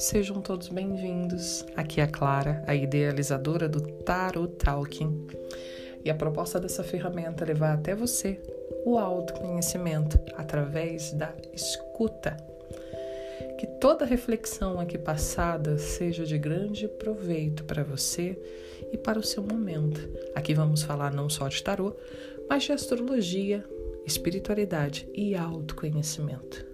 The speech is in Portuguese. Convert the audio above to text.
sejam todos bem-vindos. Aqui é a Clara, a idealizadora do Tarot Talking. E a proposta dessa ferramenta é levar até você o autoconhecimento através da escuta. Que toda reflexão aqui passada seja de grande proveito para você e para o seu momento. Aqui vamos falar não só de tarô, mas de astrologia, espiritualidade e autoconhecimento.